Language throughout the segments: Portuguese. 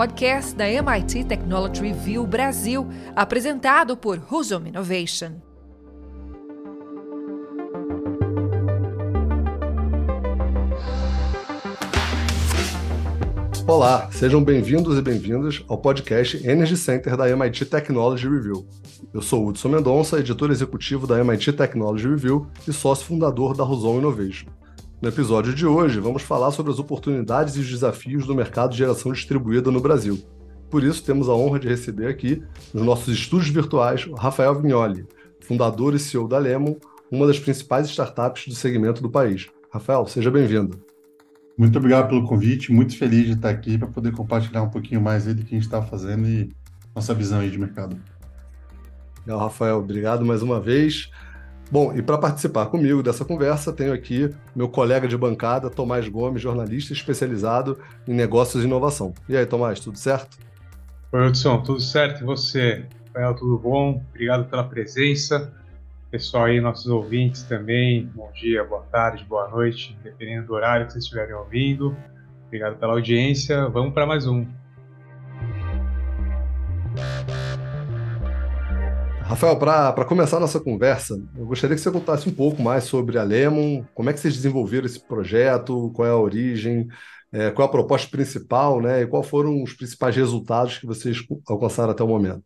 podcast da MIT Technology Review Brasil, apresentado por Husum Innovation. Olá, sejam bem-vindos e bem-vindas ao podcast Energy Center da MIT Technology Review. Eu sou Hudson Mendonça, editor executivo da MIT Technology Review e sócio fundador da Husum Innovation. No episódio de hoje, vamos falar sobre as oportunidades e os desafios do mercado de geração distribuída no Brasil. Por isso, temos a honra de receber aqui, nos nossos estúdios virtuais, o Rafael Vignoli, fundador e CEO da Lemon, uma das principais startups do segmento do país. Rafael, seja bem-vindo. Muito obrigado pelo convite, muito feliz de estar aqui para poder compartilhar um pouquinho mais aí do que a gente está fazendo e nossa visão aí de mercado. Legal, Rafael, obrigado mais uma vez. Bom, e para participar comigo dessa conversa, tenho aqui meu colega de bancada, Tomás Gomes, jornalista especializado em negócios e inovação. E aí, Tomás, tudo certo? Oi, Hudson, tudo certo? E você? Rafael, tudo bom? Obrigado pela presença. Pessoal aí, nossos ouvintes também, bom dia, boa tarde, boa noite, dependendo do horário que vocês estiverem ouvindo. Obrigado pela audiência. Vamos para mais um. Rafael, para começar a nossa conversa, eu gostaria que você contasse um pouco mais sobre a Lemon, como é que vocês desenvolveram esse projeto, qual é a origem, é, qual é a proposta principal, né, e quais foram os principais resultados que vocês alcançaram até o momento.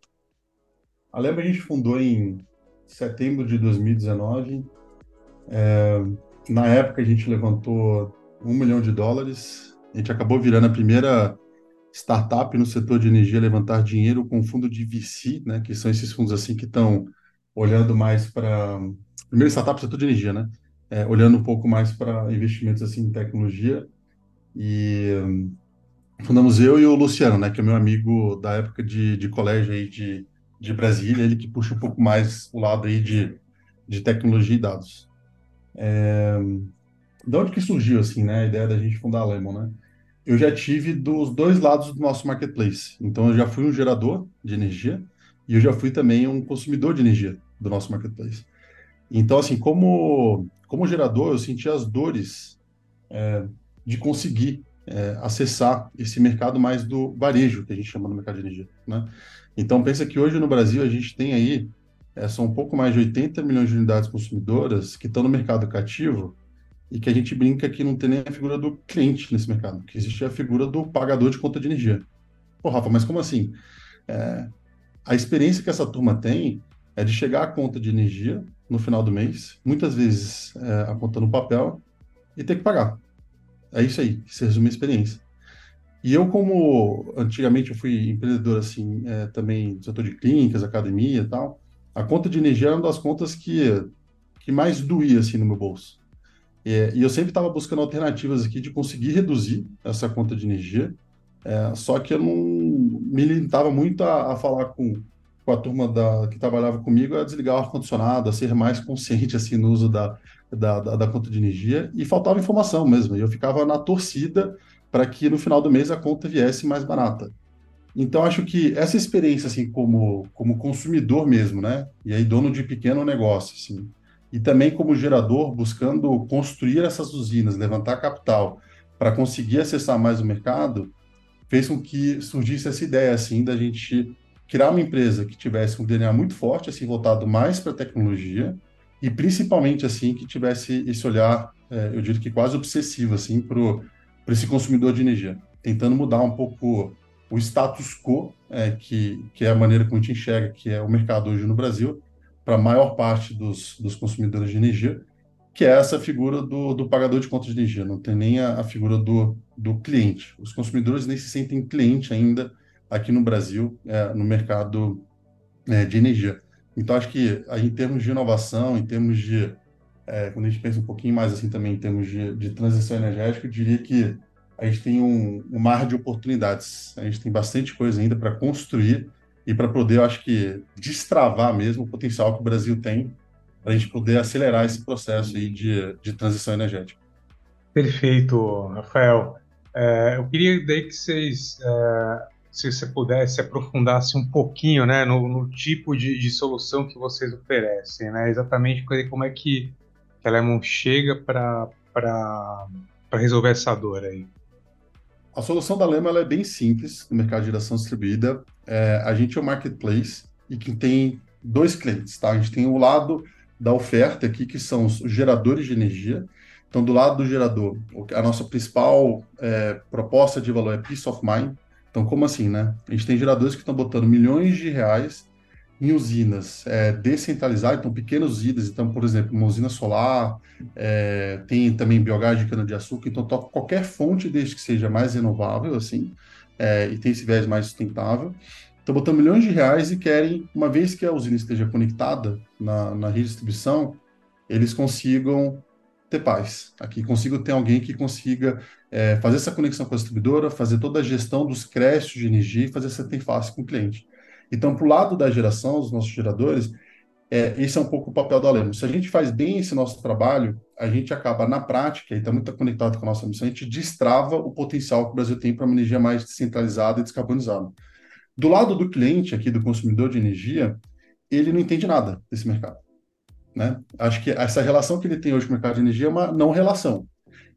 A Lemon a gente fundou em setembro de 2019. É, na época a gente levantou um milhão de dólares, a gente acabou virando a primeira startup no setor de energia levantar dinheiro com fundo de VC, né, que são esses fundos assim que estão olhando mais para primeiro startup setor de energia, né, é, olhando um pouco mais para investimentos assim em tecnologia e fundamos eu e o Luciano, né, que é meu amigo da época de, de colégio aí de, de Brasília, ele que puxa um pouco mais o lado aí de, de tecnologia e dados. É, de onde que surgiu assim, né, a ideia da gente fundar a Lemon, né? Eu já tive dos dois lados do nosso marketplace. Então, eu já fui um gerador de energia e eu já fui também um consumidor de energia do nosso marketplace. Então, assim, como, como gerador, eu senti as dores é, de conseguir é, acessar esse mercado mais do varejo, que a gente chama no mercado de energia. Né? Então, pensa que hoje no Brasil a gente tem aí, é, são um pouco mais de 80 milhões de unidades consumidoras que estão no mercado cativo e que a gente brinca que não tem nem a figura do cliente nesse mercado, que existe a figura do pagador de conta de energia. Pô, Rafa, mas como assim? É, a experiência que essa turma tem é de chegar à conta de energia no final do mês, muitas vezes é, a conta no papel, e ter que pagar. É isso aí, se resume a experiência. E eu, como antigamente eu fui empreendedor assim, é, também do setor de clínicas, academia e tal, a conta de energia era uma das contas que, que mais doía assim, no meu bolso. É, e eu sempre estava buscando alternativas aqui de conseguir reduzir essa conta de energia, é, só que eu não me limitava muito a, a falar com, com a turma da, que trabalhava comigo a desligar o ar-condicionado, a ser mais consciente assim, no uso da, da, da, da conta de energia, e faltava informação mesmo, e eu ficava na torcida para que no final do mês a conta viesse mais barata. Então, acho que essa experiência, assim, como, como consumidor mesmo, né? E aí, dono de pequeno negócio, assim, e também como gerador, buscando construir essas usinas, levantar capital para conseguir acessar mais o mercado, fez com que surgisse essa ideia assim da gente criar uma empresa que tivesse um DNA muito forte, assim voltado mais para a tecnologia e principalmente assim que tivesse esse olhar, é, eu diria que quase obsessivo assim para esse consumidor de energia, tentando mudar um pouco o status quo, é, que, que é a maneira como a gente enxerga que é o mercado hoje no Brasil, para a maior parte dos, dos consumidores de energia, que é essa figura do, do pagador de contas de energia, não tem nem a, a, figura do, do cliente. Os consumidores nem se sentem cliente ainda aqui no Brasil, é, no mercado é, de energia. Então, acho que em termos de inovação, em termos de. É, quando a gente pensa um pouquinho mais assim também em termos de, de transição energética, eu diria que a gente tem um, um mar de oportunidades. A gente tem bastante coisa ainda para construir e para poder, eu acho que, destravar mesmo o potencial que o Brasil tem para a gente poder acelerar esse processo aí de, de transição energética. Perfeito, Rafael. É, eu queria daí que vocês, é, se você pudesse aprofundar-se um pouquinho, né, no, no tipo de, de, solução que vocês oferecem, né, exatamente como é que a Lemon chega para resolver essa dor aí. A solução da Lema é bem simples no mercado de geração distribuída. É, a gente é um marketplace e que tem dois clientes, tá? A gente tem o lado da oferta aqui, que são os geradores de energia. Então, do lado do gerador, a nossa principal é, proposta de valor é peace of mind. Então, como assim, né? A gente tem geradores que estão botando milhões de reais em usinas é, descentralizadas, então pequenas usinas, então, por exemplo, uma usina solar, é, tem também biogás de cana-de-açúcar, então toca qualquer fonte desde que seja mais renovável, assim, é, e tem esse viés mais sustentável. Estão botando milhões de reais e querem, uma vez que a usina esteja conectada na, na rede de distribuição, eles consigam ter paz. Aqui consigo ter alguém que consiga é, fazer essa conexão com a distribuidora, fazer toda a gestão dos créditos de energia e fazer essa interface com o cliente. Então, para o lado da geração, os nossos geradores, é, esse é um pouco o papel do Alemo. Se a gente faz bem esse nosso trabalho, a gente acaba, na prática, e está muito conectado com a nossa missão, a gente destrava o potencial que o Brasil tem para uma energia mais descentralizada e descarbonizada. Do lado do cliente, aqui do consumidor de energia, ele não entende nada desse mercado. Né? Acho que essa relação que ele tem hoje com o mercado de energia é uma não relação.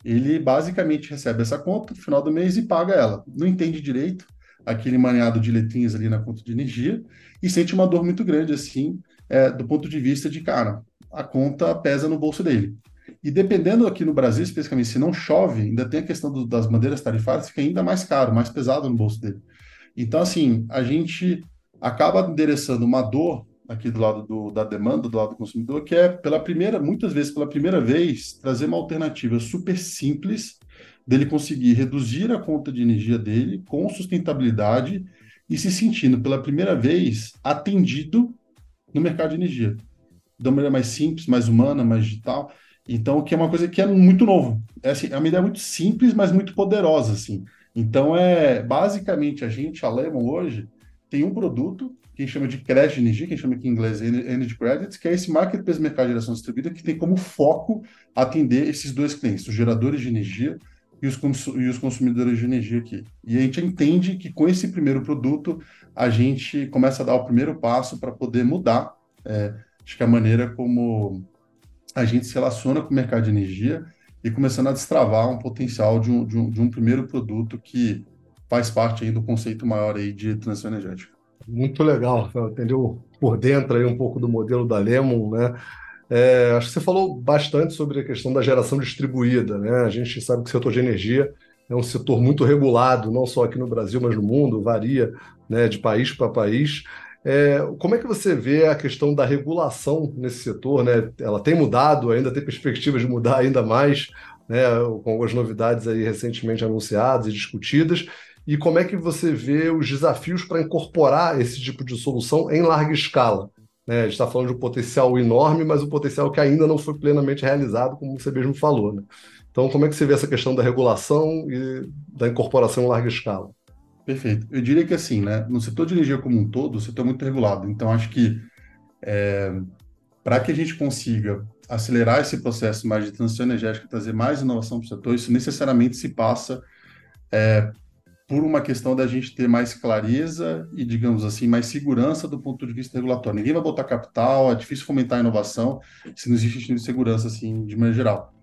Ele basicamente recebe essa conta no final do mês e paga ela. Não entende direito aquele maneado de letrinhas ali na conta de energia e sente uma dor muito grande, assim, é, do ponto de vista de, cara, a conta pesa no bolso dele. E dependendo aqui no Brasil, especificamente, se não chove, ainda tem a questão do, das bandeiras tarifárias, fica ainda mais caro, mais pesado no bolso dele. Então, assim, a gente acaba endereçando uma dor aqui do lado do, da demanda, do lado do consumidor, que é, pela primeira, muitas vezes, pela primeira vez, trazer uma alternativa super simples dele conseguir reduzir a conta de energia dele com sustentabilidade e se sentindo, pela primeira vez, atendido no mercado de energia. De uma maneira mais simples, mais humana, mais digital. Então, que é uma coisa que é muito novo. É, assim, é uma ideia muito simples, mas muito poderosa, assim. Então, é basicamente a gente, a Lemon, hoje, tem um produto que chama de crédito de energia, que chama aqui em inglês Energy Credits, que é esse marketplace mercado de geração distribuída que tem como foco atender esses dois clientes, os geradores de energia e os, e os consumidores de energia aqui. E a gente entende que com esse primeiro produto a gente começa a dar o primeiro passo para poder mudar, é, acho que a maneira como a gente se relaciona com o mercado de energia e começando a destravar um potencial de um, de um, de um primeiro produto que faz parte aí do conceito maior aí de transição energética. Muito legal, entendeu por dentro aí um pouco do modelo da Lemon, né? É, acho que você falou bastante sobre a questão da geração distribuída, né? A gente sabe que o setor de energia é um setor muito regulado, não só aqui no Brasil, mas no mundo, varia né, de país para país. É, como é que você vê a questão da regulação nesse setor? Né? Ela tem mudado, ainda tem perspectiva de mudar ainda mais, né, com algumas novidades aí recentemente anunciadas e discutidas. E como é que você vê os desafios para incorporar esse tipo de solução em larga escala? Né? A gente está falando de um potencial enorme, mas um potencial que ainda não foi plenamente realizado, como você mesmo falou. Né? Então, como é que você vê essa questão da regulação e da incorporação em larga escala? Perfeito. Eu diria que assim, né, no setor de energia como um todo, o setor é muito regulado. Então, acho que é, para que a gente consiga acelerar esse processo mais de transição energética, trazer mais inovação para o setor, isso necessariamente se passa é, por uma questão da gente ter mais clareza e, digamos assim, mais segurança do ponto de vista regulatório. Ninguém vai botar capital, é difícil fomentar a inovação se não existe de segurança, assim, de maneira geral.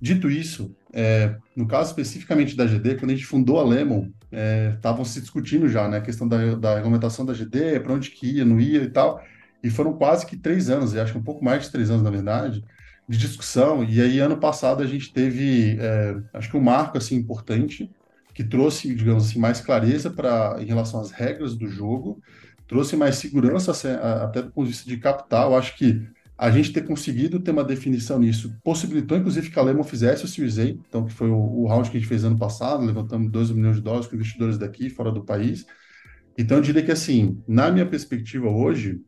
Dito isso, é, no caso especificamente da GD, quando a gente fundou a Lemon, estavam é, se discutindo já, né, a questão da, da regulamentação da GD, para onde que ia, não ia e tal, e foram quase que três anos, e acho que um pouco mais de três anos, na verdade, de discussão, e aí ano passado a gente teve, é, acho que um marco, assim, importante, que trouxe, digamos assim, mais clareza para em relação às regras do jogo, trouxe mais segurança até do ponto de vista de capital, acho que a gente ter conseguido ter uma definição nisso possibilitou, inclusive, que a Lemon fizesse o Series A, então, que foi o, round que a gente fez ano passado, levantamos 12 milhões de dólares com investidores daqui, fora do país. Então, eu diria que, assim, na minha perspectiva hoje,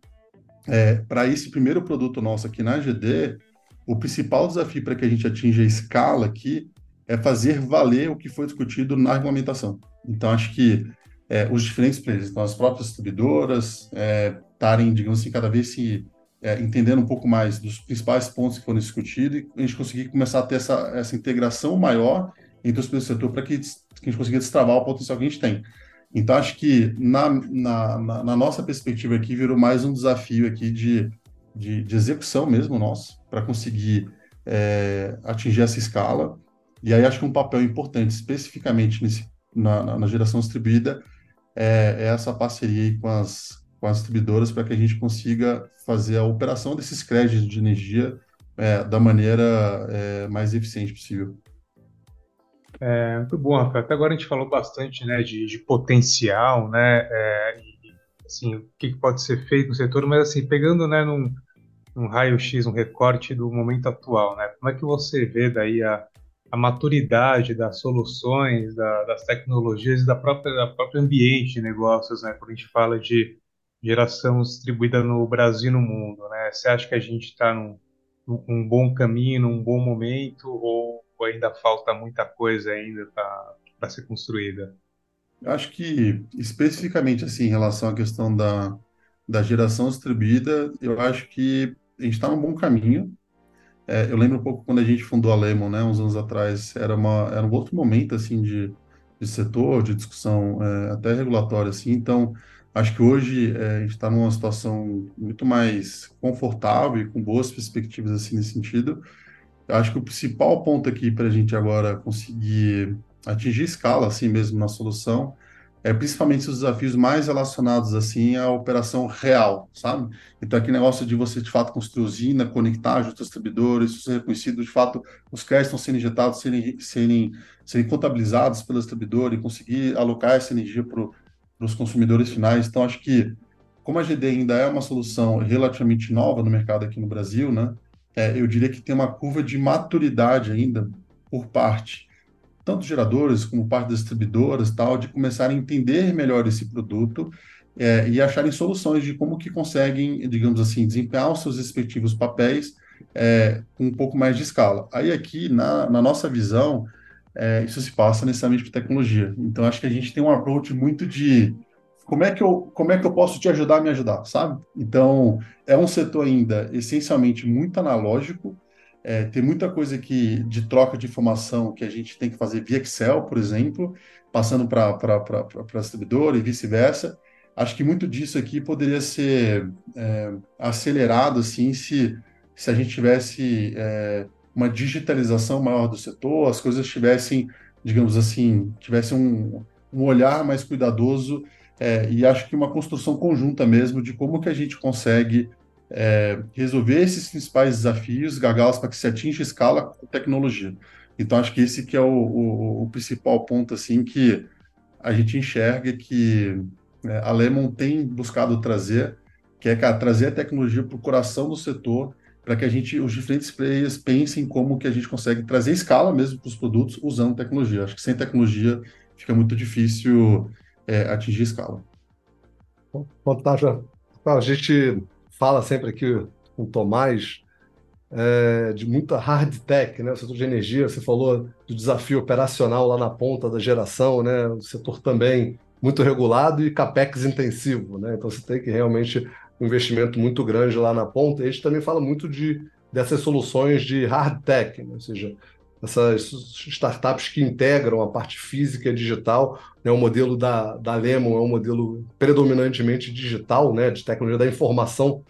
é, para esse primeiro produto nosso aqui na GD, o principal desafio para que a gente atinja a escala aqui é fazer valer o que foi discutido na regulamentação. Então, acho que é, os diferentes players, então, as próprias distribuidoras, estarem, é, digamos assim, cada vez se é, entendendo um pouco mais dos principais pontos que foram discutidos e a gente conseguir começar a ter essa, essa integração maior entre os players do setor para que, que, a gente consiga destravar o potencial que a gente tem. Então, acho que na, na, na, nossa perspectiva aqui, virou mais um desafio aqui de, de, de execução mesmo nosso, para conseguir é, atingir essa escala. E aí acho que um papel importante, especificamente nesse na, na, geração distribuída é, é, essa parceria com as, com as distribuidoras para que a gente consiga fazer a operação desses créditos de energia é, da maneira é, mais eficiente possível. É, muito bom, Rafael. Até agora a gente falou bastante né, de, de potencial, né, é, e, assim, o que pode ser feito no setor, mas assim, pegando né, num, num raio-x, um recorte do momento atual, né, como é que você vê daí a, a maturidade das soluções, da, das tecnologias e da própria, da própria ambiente de negócios, né, quando a gente fala de geração distribuída no Brasil e no mundo, né? Você acha que a gente está num, num bom caminho, num bom momento, ou ainda falta muita coisa ainda para ser construída? Eu acho que, especificamente assim, em relação à questão da, da geração distribuída, eu acho que a gente está num bom caminho. É, eu lembro um pouco quando a gente fundou a Lemon, né, uns anos atrás, era, uma, era um outro momento, assim, de, de setor, de discussão é, até regulatória, assim, então, acho que hoje é, a gente está numa situação muito mais confortável e com boas perspectivas, assim, nesse sentido, eu acho que o principal ponto aqui para a gente agora conseguir atingir escala, assim mesmo, na solução, é principalmente os desafios mais relacionados, assim, à operação real, sabe? Então, aquele negócio de você, de fato, construir usina, conectar aos distribuidores, isso ser reconhecido, de fato, os créditos estão sendo injetados, serem, serem, serem contabilizados pelos distribuidores, conseguir alocar essa energia para os consumidores finais. Então, acho que, como a GD ainda é uma solução relativamente nova no mercado aqui no Brasil, né? é, eu diria que tem uma curva de maturidade ainda por parte tanto geradores como parte das distribuidoras tal de começarem a entender melhor esse produto é, e acharem soluções de como que conseguem, digamos assim, desempenhar os seus respectivos papéis é, com um pouco mais de escala. Aí aqui, na, na nossa visão, é, isso se passa necessariamente por tecnologia. Então, acho que a gente tem um approach muito de como é que eu, como é que eu posso te ajudar a me ajudar, sabe? Então, é um setor ainda essencialmente muito analógico, é, tem muita coisa que de troca de informação que a gente tem que fazer via Excel, por exemplo, passando para a distribuidora e vice-versa. Acho que muito disso aqui poderia ser é, acelerado assim se, se a gente tivesse é, uma digitalização maior do setor, as coisas tivessem, digamos assim, tivessem um, um olhar mais cuidadoso é, e acho que uma construção conjunta mesmo de como que a gente consegue é, resolver esses principais desafios, gargalos para que se atinja escala com tecnologia. Então acho que esse que é o, o, o principal ponto assim que a gente enxerga que é, a Lemon tem buscado trazer, que é cara, trazer a tecnologia para o coração do setor, para que a gente, os diferentes players pensem como que a gente consegue trazer escala mesmo para os produtos usando tecnologia. Acho que sem tecnologia fica muito difícil é, atingir escala. Fantástico. A gente fala sempre aqui com o Tomás é, de muita hard tech, né? O setor de energia, você falou do desafio operacional lá na ponta da geração, né? O setor também muito regulado e capex intensivo, né? Então você tem que realmente um investimento muito grande lá na ponta. A gente também fala muito de dessas soluções de hard tech, né? ou seja, essas startups que integram a parte física e digital. Né? O modelo da, da Lemon é um modelo predominantemente digital, né? de tecnologia da informação.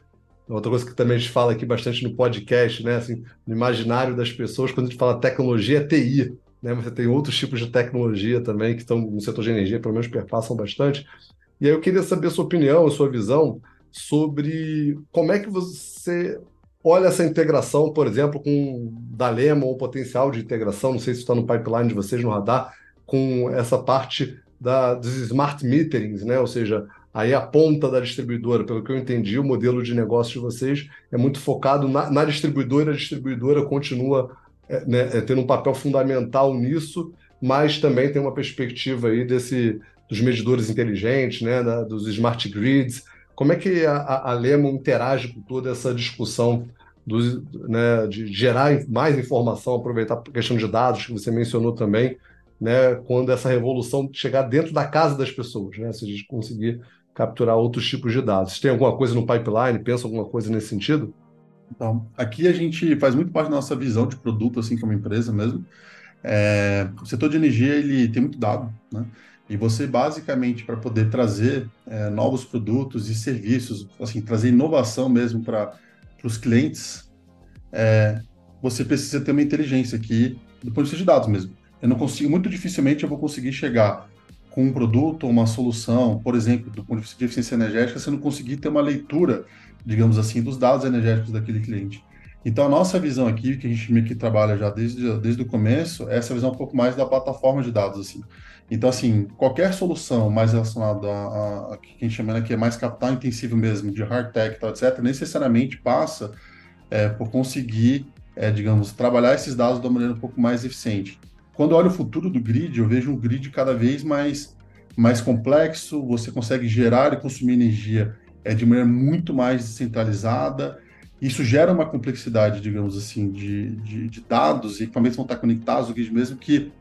Outra coisa que também a gente fala aqui bastante no podcast, né? assim, no imaginário das pessoas, quando a gente fala tecnologia, é TI. Né? Você tem outros tipos de tecnologia também que estão no setor de energia, pelo menos perpassam bastante. E aí eu queria saber a sua opinião, a sua visão sobre como é que você olha essa integração, por exemplo, com da Lemon, o potencial de integração, não sei se está no pipeline de vocês no radar, com essa parte da, dos smart meterings, né? ou seja, aí a ponta da distribuidora, pelo que eu entendi, o modelo de negócio de vocês é muito focado na, na distribuidora, a distribuidora continua é, né, é, tendo um papel fundamental nisso, mas também tem uma perspectiva aí desse dos medidores inteligentes, né, da, dos smart grids, como é que a, a Lemon interage com toda essa discussão do, né, de gerar mais informação, aproveitar a questão de dados que você mencionou também, né, quando essa revolução chegar dentro da casa das pessoas, né, se a gente conseguir capturar outros tipos de dados. Tem alguma coisa no pipeline? Pensa alguma coisa nesse sentido? Então, aqui a gente faz muito parte da nossa visão de produto, assim como empresa mesmo. É, o setor de energia ele tem muito dado, né? E você, basicamente, para poder trazer é, novos produtos e serviços, assim, trazer inovação mesmo para os clientes, é, você precisa ter uma inteligência aqui, do ponto de vista de dados mesmo. Eu não consigo, muito dificilmente eu vou conseguir chegar com um produto ou uma solução, por exemplo, do ponto de vista de eficiência energética, você não conseguir ter uma leitura, digamos assim, dos dados energéticos daquele cliente. Então, a nossa visão aqui, que a gente meio que trabalha já desde, desde o começo, é essa visão um pouco mais da plataforma de dados, assim. Então, assim, qualquer solução mais relacionada a, a, a que a gente chama aqui é mais capital intensivo mesmo, de hard tech, tal, etc., necessariamente passa é, por conseguir, é, digamos, trabalhar esses dados de uma maneira um pouco mais eficiente. Quando eu olho o futuro do grid, eu vejo um grid cada vez mais, mais complexo, você consegue gerar e consumir energia é, de maneira muito mais descentralizada, isso gera uma complexidade, digamos assim, de, de, de dados e equipamentos vão estar conectados ao grid mesmo que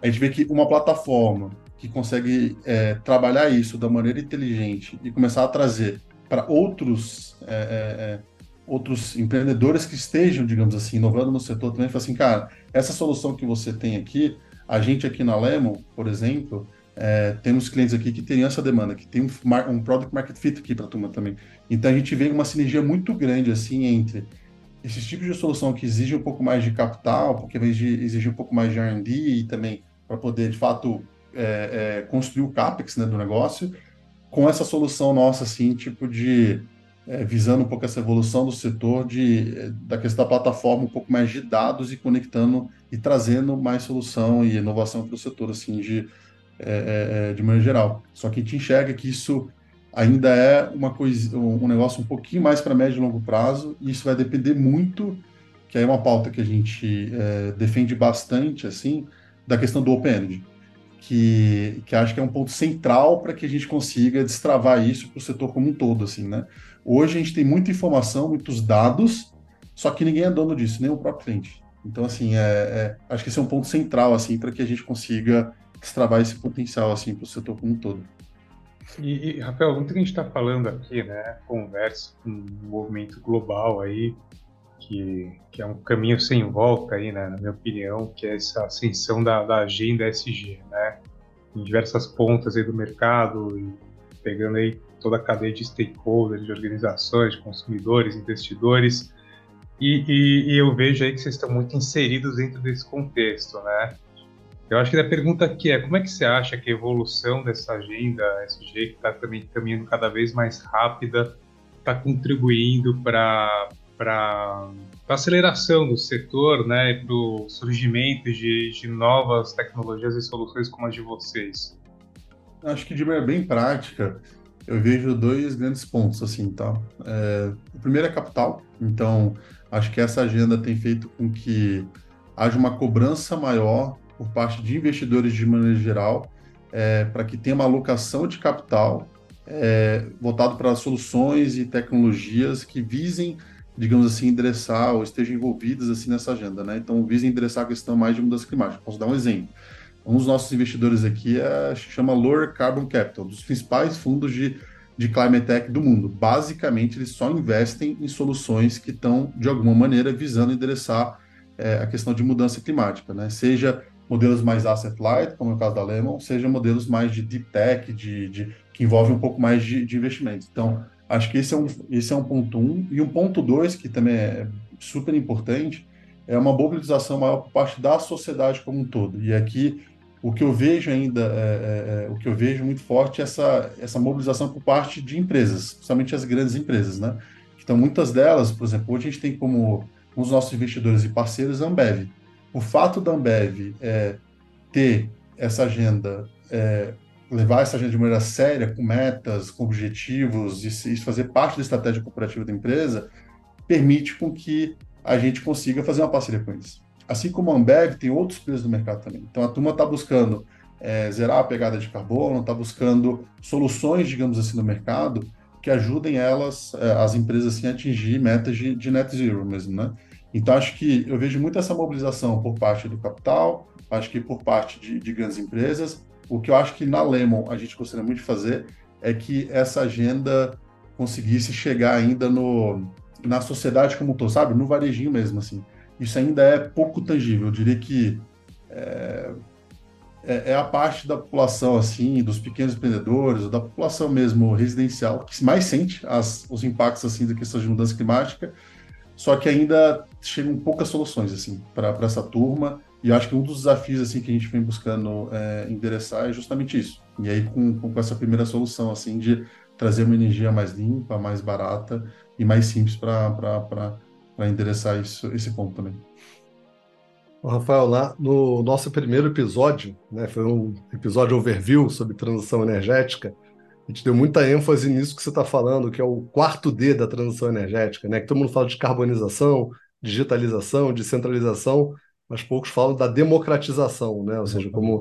a gente vê que uma plataforma que consegue é, trabalhar isso da maneira inteligente e começar a trazer para outros é, é, é, outros empreendedores que estejam, digamos assim, inovando no setor também, fala assim, cara, essa solução que você tem aqui, a gente aqui na Lemon, por exemplo, é, temos clientes aqui que têm essa demanda, que tem um, um product market fit aqui para a turma também. Então a gente vê uma sinergia muito grande assim entre esses tipos de solução que exigem um pouco mais de capital, porque exigem um pouco mais de R&D e também para poder, de fato, é, é, construir o CAPEX né, do negócio, com essa solução nossa, assim, tipo de... É, visando um pouco essa evolução do setor, de, da questão da plataforma, um pouco mais de dados e conectando e trazendo mais solução e inovação para o setor, assim, de, é, é, é, de maneira geral. Só que a gente enxerga que isso ainda é uma coisa, um negócio um pouquinho mais para médio e longo prazo, e isso vai depender muito, que é uma pauta que a gente é, defende bastante, assim, da questão do Open Energy, que, que acho que é um ponto central para que a gente consiga destravar isso para o setor como um todo, assim, né? Hoje a gente tem muita informação, muitos dados, só que ninguém é dono disso, nem o próprio cliente. Então, assim, é, é acho que esse é um ponto central, assim, para que a gente consiga destravar esse potencial, assim, para o setor como um todo. E, e Rafael, muito que a gente está falando aqui, né, conversa com um movimento global aí, que, que é um caminho sem volta aí, né, na minha opinião, que é essa ascensão da, da agenda SG, né, em diversas pontas aí do mercado, pegando aí toda a cadeia de stakeholders, de organizações, de consumidores, investidores, e, e, e, eu vejo aí que vocês estão muito inseridos dentro desse contexto, né? Eu acho que a pergunta aqui é como é que você acha que a evolução dessa agenda SG, que está também caminhando cada vez mais rápida, está contribuindo para para a aceleração do setor, né, para o surgimento de, de novas tecnologias e soluções como as de vocês? Acho que de maneira bem prática, eu vejo dois grandes pontos, assim, tá? É, o primeiro é capital, então acho que essa agenda tem feito com que haja uma cobrança maior por parte de investidores de maneira geral, é, para que tenha uma alocação de capital é, voltado para soluções e tecnologias que visem digamos assim, endereçar ou estejam envolvidas assim nessa agenda, né? Então, visem endereçar a questão mais de mudança climática. Posso dar um exemplo. Um dos nossos investidores aqui é, chama Lower Carbon Capital, dos principais fundos de, de climate tech do mundo. Basicamente, eles só investem em soluções que estão, de alguma maneira, visando endereçar é, a questão de mudança climática, né? Seja modelos mais asset light, como é o caso da Lemon, seja modelos mais de deep tech, de, de que envolvem um pouco mais de, de investimento. Então, Acho que esse é um, esse é um ponto um. E um ponto dois, que também é super importante, é uma mobilização maior por parte da sociedade como um todo. E aqui o que eu vejo ainda, é, é, é, o que eu vejo muito forte é essa, essa mobilização por parte de empresas, principalmente as grandes empresas, né? Então, muitas delas, por exemplo, hoje a gente tem como um dos nossos investidores e parceiros a Ambev. O fato da Ambev é, ter essa agenda é, levar essa agenda de maneira séria, com metas, com objetivos, e isso fazer parte da estratégia corporativa da empresa, permite com que a gente consiga fazer uma parceria com eles. Assim como a Ambev, tem outros players do mercado também. Então, a turma está buscando é, zerar a pegada de carbono, está buscando soluções, digamos assim, no mercado que ajudem elas, é, as empresas, assim, a atingir metas de, de net zero mesmo, né? Então, acho que eu vejo muito essa mobilização por parte do capital, acho que por parte de, de grandes empresas, o que eu acho que na Lemon a gente gostaria muito de fazer é que essa agenda conseguisse chegar ainda no, na sociedade como um todo, sabe? No varejinho mesmo, assim. Isso ainda é pouco tangível. Eu diria que é, é, é a parte da população, assim, dos pequenos empreendedores, da população mesmo residencial, que mais sente as, os impactos, assim, da questão de mudança climática, só que ainda chegam poucas soluções, assim, para essa turma. E acho que um dos desafios assim que a gente vem buscando é, endereçar é justamente isso. E aí com, com essa primeira solução assim de trazer uma energia mais limpa, mais barata e mais simples para endereçar isso, esse ponto também. Rafael, lá no nosso primeiro episódio, né, foi um episódio overview sobre transição energética, a gente deu muita ênfase nisso que você está falando, que é o quarto D da transição energética, né? Que todo mundo fala de carbonização, digitalização, descentralização, mas poucos falam da democratização, né? Ou seja, como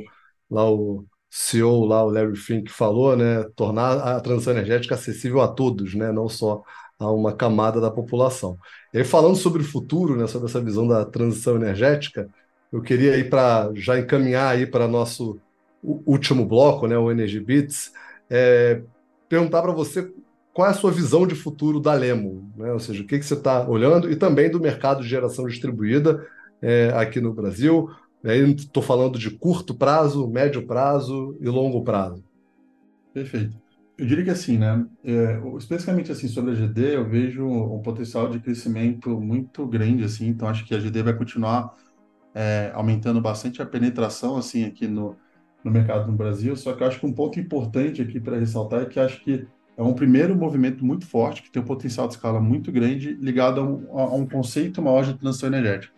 lá o CEO, lá o Larry Fink falou, né? Tornar a transição energética acessível a todos, né? Não só a uma camada da população. E aí, falando sobre o futuro, né? Sobre essa visão da transição energética, eu queria ir para já encaminhar aí para nosso último bloco, né? O Energy Bits é, perguntar para você qual é a sua visão de futuro da Lemo, né? ou seja, o que, que você está olhando e também do mercado de geração distribuída é, aqui no Brasil. Estou falando de curto prazo, médio prazo e longo prazo. Perfeito. Eu diria que assim, né? É, especificamente assim sobre a GD, eu vejo um potencial de crescimento muito grande, assim. Então acho que a GD vai continuar é, aumentando bastante a penetração, assim, aqui no, no mercado no Brasil. Só que eu acho que um ponto importante aqui para ressaltar é que acho que é um primeiro movimento muito forte, que tem um potencial de escala muito grande, ligado a um, a um conceito maior de transição energética.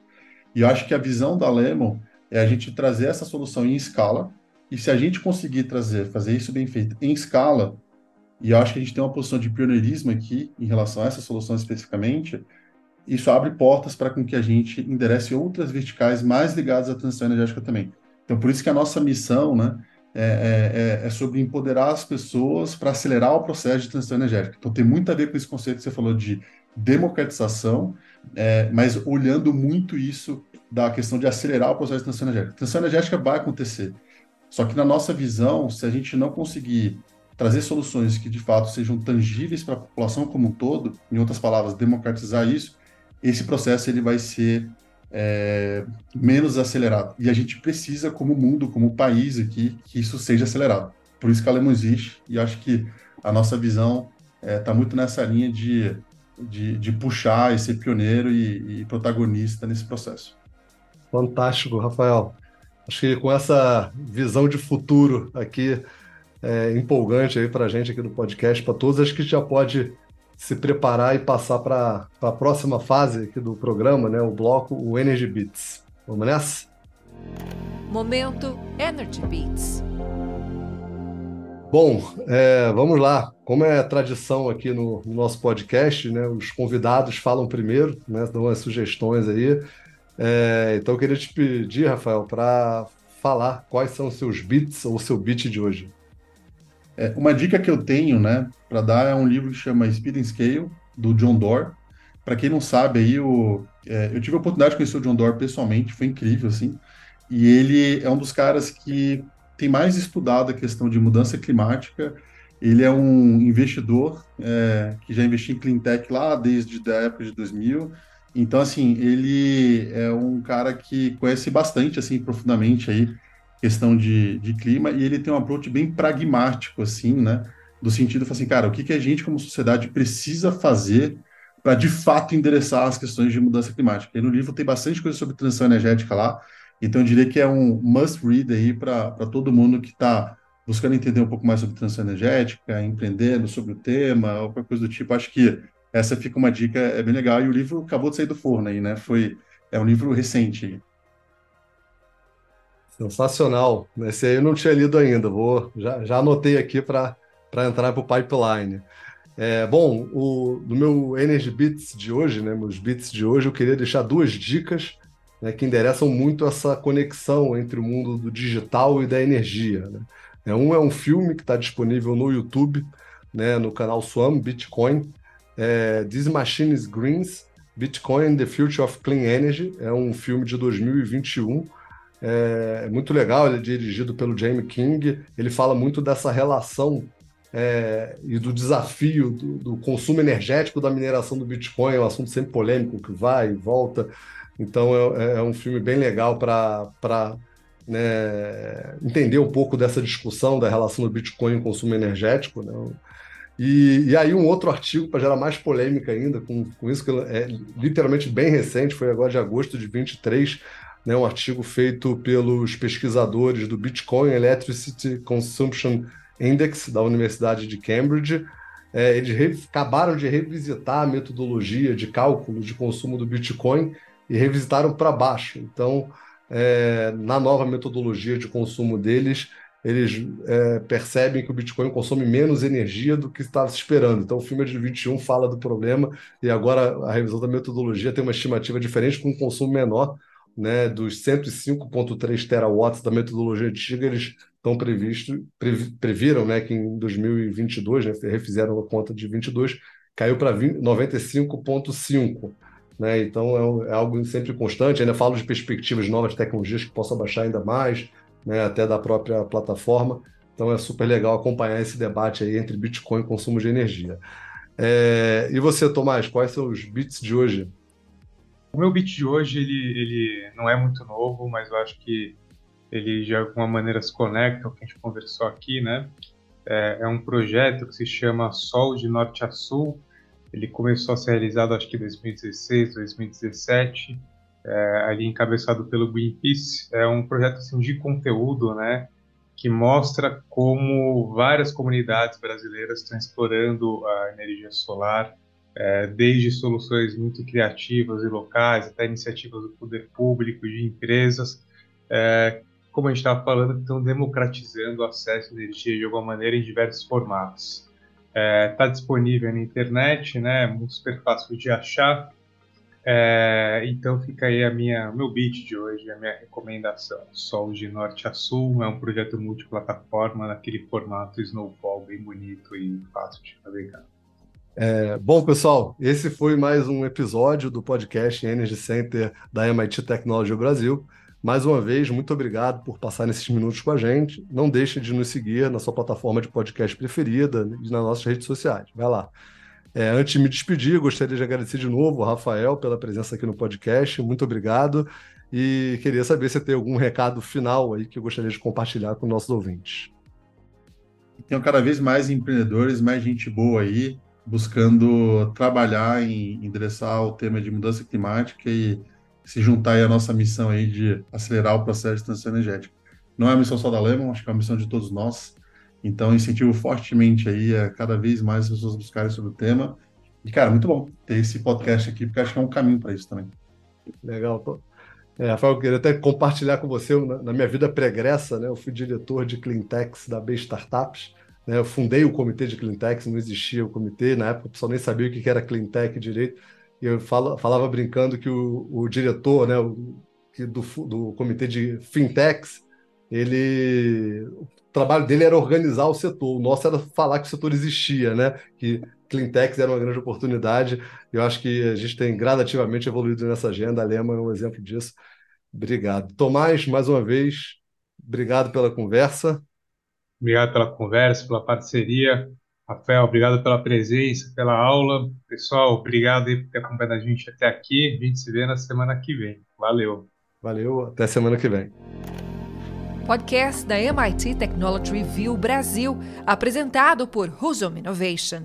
E eu acho que a visão da Lemon é a gente trazer essa solução em escala, e se a gente conseguir trazer, fazer isso bem feito em escala, e eu acho que a gente tem uma posição de pioneirismo aqui em relação a essa solução especificamente, isso abre portas para com que a gente enderece outras verticais mais ligadas à transição energética também. Então, por isso que a nossa missão, né, é, é, é, é sobre empoderar as pessoas para acelerar o processo de transição energética. Então, tem muito a ver com esse conceito que você falou de democratização, é, mas olhando muito isso da questão de acelerar o processo de transição energética. Transição energética vai acontecer. Só que na nossa visão, se a gente não conseguir trazer soluções que de fato sejam tangíveis para a população como um todo, em outras palavras, democratizar isso, esse processo ele vai ser é, menos acelerado. E a gente precisa, como mundo, como país aqui, que isso seja acelerado. Por isso que a Alemão existe, e acho que a nossa visão está é, tá muito nessa linha de, de, de, puxar e ser pioneiro e, e protagonista nesse processo. Fantástico, Rafael. Acho que com essa visão de futuro aqui, é, empolgante aí para a gente aqui do podcast, para todos, acho que já pode se preparar e passar para a próxima fase aqui do programa, né, o bloco, o Energy Beats. Vamos nessa? Momento Energy Beats. Bom, é, vamos lá. Como é tradição aqui no, no, nosso podcast, né, os convidados falam primeiro, né, dão as sugestões aí. É, então eu queria te pedir, Rafael, para falar quais são os seus beats ou o seu beat de hoje. É, uma dica que eu tenho, né, para dar é um livro que chama Speed and Scale, do John Doerr. Para quem não sabe, aí, o, é, eu tive a oportunidade de conhecer o John Doerr pessoalmente, foi incrível, assim. E ele é um dos caras que tem mais estudado a questão de mudança climática. Ele é um investidor é, que já investiu em clean tech lá desde a época de 2000. Então, assim, ele é um cara que conhece bastante, assim, profundamente aí questão de, de clima, e ele tem um approach bem pragmático, assim, né? Do sentido, assim, cara, o que, que a gente, como sociedade, precisa fazer para, de fato, endereçar as questões de mudança climática. E no livro tem bastante coisa sobre transição energética lá, então eu diria que é um must read aí para todo mundo que está buscando entender um pouco mais sobre transição energética, empreendendo sobre o tema, qualquer coisa do tipo. Acho que essa fica uma dica, é bem legal. E o livro acabou de sair do forno aí, né? Foi, é um livro recente. Sensacional. Esse aí eu não tinha lido ainda. Vou, já, já anotei aqui para entrar para o pipeline. É, bom, o, do meu Energy Bits de hoje, né, meus bits de hoje, eu queria deixar duas dicas né, que endereçam muito essa conexão entre o mundo do digital e da energia. Né? É, um é um filme que está disponível no YouTube, né, no canal Swam Bitcoin. É, This Machine is Greens, Bitcoin, The Future of Clean Energy. É um filme de 2021 é, é muito legal, ele é dirigido pelo James King. Ele fala muito dessa relação é, e do desafio do, do, consumo energético da mineração do Bitcoin. É um assunto sempre polêmico, que vai e volta. Então é, é um filme bem legal para né, entender um pouco dessa discussão da relação do Bitcoin e consumo energético. Né? E, e, aí um outro artigo para gerar mais polêmica ainda, com, com isso que é literalmente bem recente, foi agora de agosto de 23, né, um artigo feito pelos pesquisadores do Bitcoin Electricity Consumption Index da Universidade de Cambridge. É, eles acabaram de revisitar a metodologia de cálculo de consumo do Bitcoin e revisitaram para baixo. Então, é, na nova metodologia de consumo deles, eles é, percebem que o Bitcoin consome menos energia do que estava se esperando. Então, o filme de 21 fala do problema e agora a revisão da metodologia tem uma estimativa diferente com um consumo menor, né, dos 105,3 terawatts da metodologia antiga, eles estão previstos, previram né, que em 2022, né, refizeram a conta de 22, caiu para 95,5. Né? Então é, é, algo sempre constante. Ainda falo de perspectivas de novas tecnologias que possam baixar ainda mais, né? até da própria plataforma. Então é super legal acompanhar esse debate aí entre Bitcoin e consumo de energia. É... E você, Tomás, quais são os bits de hoje? O meu bit de hoje ele, ele não é muito novo, mas eu acho que ele de alguma maneira se conecta ao que a gente conversou aqui, né? É, é um projeto que se chama Sol de Norte a Sul, ele começou a ser realizado, acho que em 2016, 2017, é, ali encabeçado pelo Greenpeace. É um projeto assim, de conteúdo, né, que mostra como várias comunidades brasileiras estão explorando a energia solar, é, desde soluções muito criativas e locais até iniciativas do poder público, de empresas, é, como a gente estava falando, que estão democratizando o acesso à energia de alguma maneira em diversos formatos. Está é, disponível na internet, né? Muito super fácil de achar. É, então fica aí a minha meu beat de hoje, a minha recomendação. Sol de norte a sul é um projeto multiplataforma naquele formato Snowfall bem bonito e fácil de navegar. É, bom, pessoal, esse foi mais um episódio do podcast Energy Center da MIT Technology Brasil. Mais uma vez, muito obrigado por passar nesses minutos com a gente. Não deixe de nos seguir na sua plataforma de podcast preferida e nas nossas redes sociais. Vai lá. É, antes de me despedir, gostaria de agradecer de novo ao Rafael pela presença aqui no podcast. Muito obrigado. E queria saber se tem algum recado final aí que eu gostaria de compartilhar com nossos ouvintes. Tem cada vez mais empreendedores, mais gente boa aí, buscando trabalhar em endereçar o tema de mudança climática e se juntar aí à nossa missão aí de acelerar o processo de transição energética. Não é a missão só da Lemon, acho que é uma missão de todos nós. Então, incentivo fortemente aí a cada vez mais as pessoas buscarem sobre o tema. E, cara, muito bom ter esse podcast aqui, porque acho que é um caminho para isso também. Legal. É, Rafael, eu queria até compartilhar com você, na, minha vida pregressa, né, eu fui diretor de Cleantechs da B Startups. Né, eu fundei o comitê de Cleantechs, não existia o comitê, na época o pessoal nem sabia o que era Cleantech direito e eu falo, falava brincando que o, o diretor né, o, do, do comitê de fintechs, ele, o trabalho dele era organizar o setor, o nosso era falar que o setor existia, né? que cleantechs era uma grande oportunidade. Eu acho que a gente tem gradativamente evoluído nessa agenda, a Lema é um exemplo disso. Obrigado. Tomás, mais uma vez, obrigado pela conversa. Obrigado pela conversa, pela parceria. Rafael, obrigado pela presença, pela aula. Pessoal, obrigado por ter acompanhado a gente até aqui. A gente se vê na semana que vem. Valeu. Valeu, até semana que vem. Podcast da MIT Technology Review Brasil, apresentado por Husum Innovation.